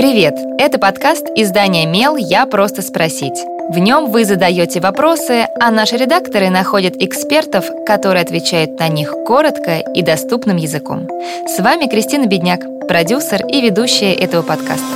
Привет! Это подкаст издания «Мел. Я просто спросить». В нем вы задаете вопросы, а наши редакторы находят экспертов, которые отвечают на них коротко и доступным языком. С вами Кристина Бедняк, продюсер и ведущая этого подкаста.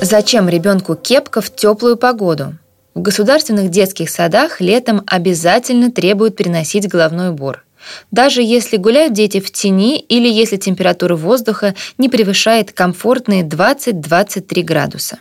Зачем ребенку кепка в теплую погоду? В государственных детских садах летом обязательно требуют переносить головной убор. Даже если гуляют дети в тени или если температура воздуха не превышает комфортные 20-23 градуса.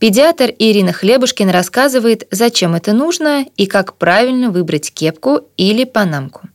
Педиатр Ирина Хлебушкина рассказывает, зачем это нужно и как правильно выбрать кепку или панамку.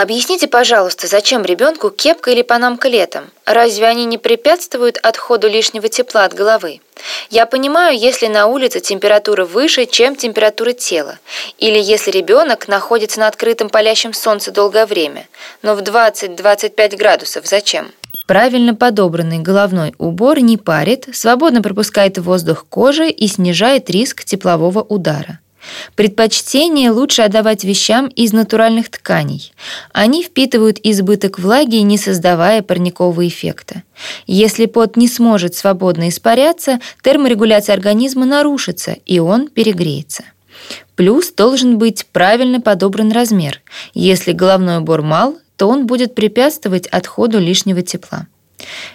Объясните, пожалуйста, зачем ребенку кепка или панамка летом? Разве они не препятствуют отходу лишнего тепла от головы? Я понимаю, если на улице температура выше, чем температура тела, или если ребенок находится на открытом палящем солнце долгое время. Но в 20-25 градусов зачем? Правильно подобранный головной убор не парит, свободно пропускает воздух кожи и снижает риск теплового удара. Предпочтение лучше отдавать вещам из натуральных тканей. Они впитывают избыток влаги, не создавая парникового эффекта. Если пот не сможет свободно испаряться, терморегуляция организма нарушится, и он перегреется. Плюс должен быть правильно подобран размер. Если головной убор мал, то он будет препятствовать отходу лишнего тепла.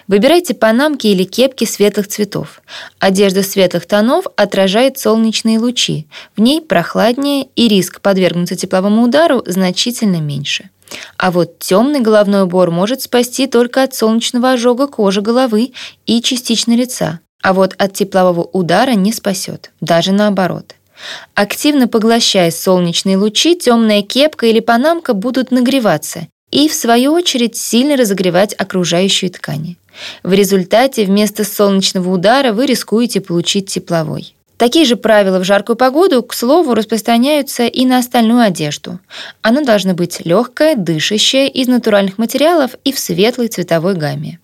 Выбирайте панамки или кепки светлых цветов. Одежда светлых тонов отражает солнечные лучи. В ней прохладнее и риск подвергнуться тепловому удару значительно меньше. А вот темный головной убор может спасти только от солнечного ожога кожи головы и частично лица. А вот от теплового удара не спасет, даже наоборот. Активно поглощая солнечные лучи, темная кепка или панамка будут нагреваться и, в свою очередь, сильно разогревать окружающие ткани. В результате вместо солнечного удара вы рискуете получить тепловой. Такие же правила в жаркую погоду, к слову, распространяются и на остальную одежду. Она должна быть легкая, дышащая, из натуральных материалов и в светлой цветовой гамме.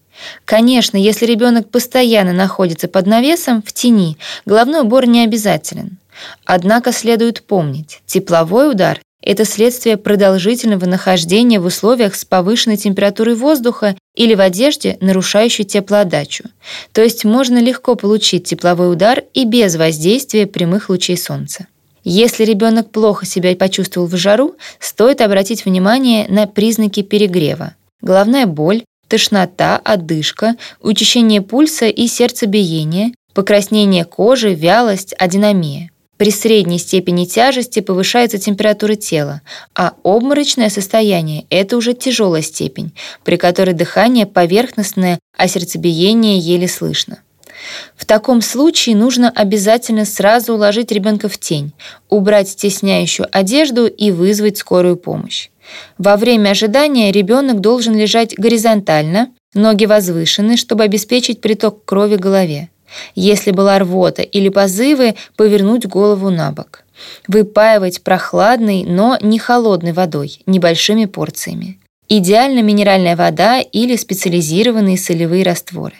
Конечно, если ребенок постоянно находится под навесом, в тени, головной убор не обязателен. Однако следует помнить, тепловой удар это следствие продолжительного нахождения в условиях с повышенной температурой воздуха или в одежде, нарушающей теплоотдачу. То есть можно легко получить тепловой удар и без воздействия прямых лучей солнца. Если ребенок плохо себя почувствовал в жару, стоит обратить внимание на признаки перегрева. Головная боль, тошнота, одышка, учащение пульса и сердцебиение, покраснение кожи, вялость, адинамия. При средней степени тяжести повышается температура тела, а обморочное состояние – это уже тяжелая степень, при которой дыхание поверхностное, а сердцебиение еле слышно. В таком случае нужно обязательно сразу уложить ребенка в тень, убрать стесняющую одежду и вызвать скорую помощь. Во время ожидания ребенок должен лежать горизонтально, ноги возвышены, чтобы обеспечить приток крови к голове. Если была рвота или позывы, повернуть голову на бок. Выпаивать прохладной, но не холодной водой, небольшими порциями. Идеально минеральная вода или специализированные солевые растворы.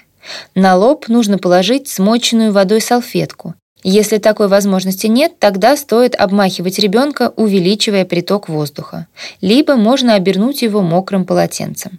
На лоб нужно положить смоченную водой салфетку. Если такой возможности нет, тогда стоит обмахивать ребенка, увеличивая приток воздуха. Либо можно обернуть его мокрым полотенцем.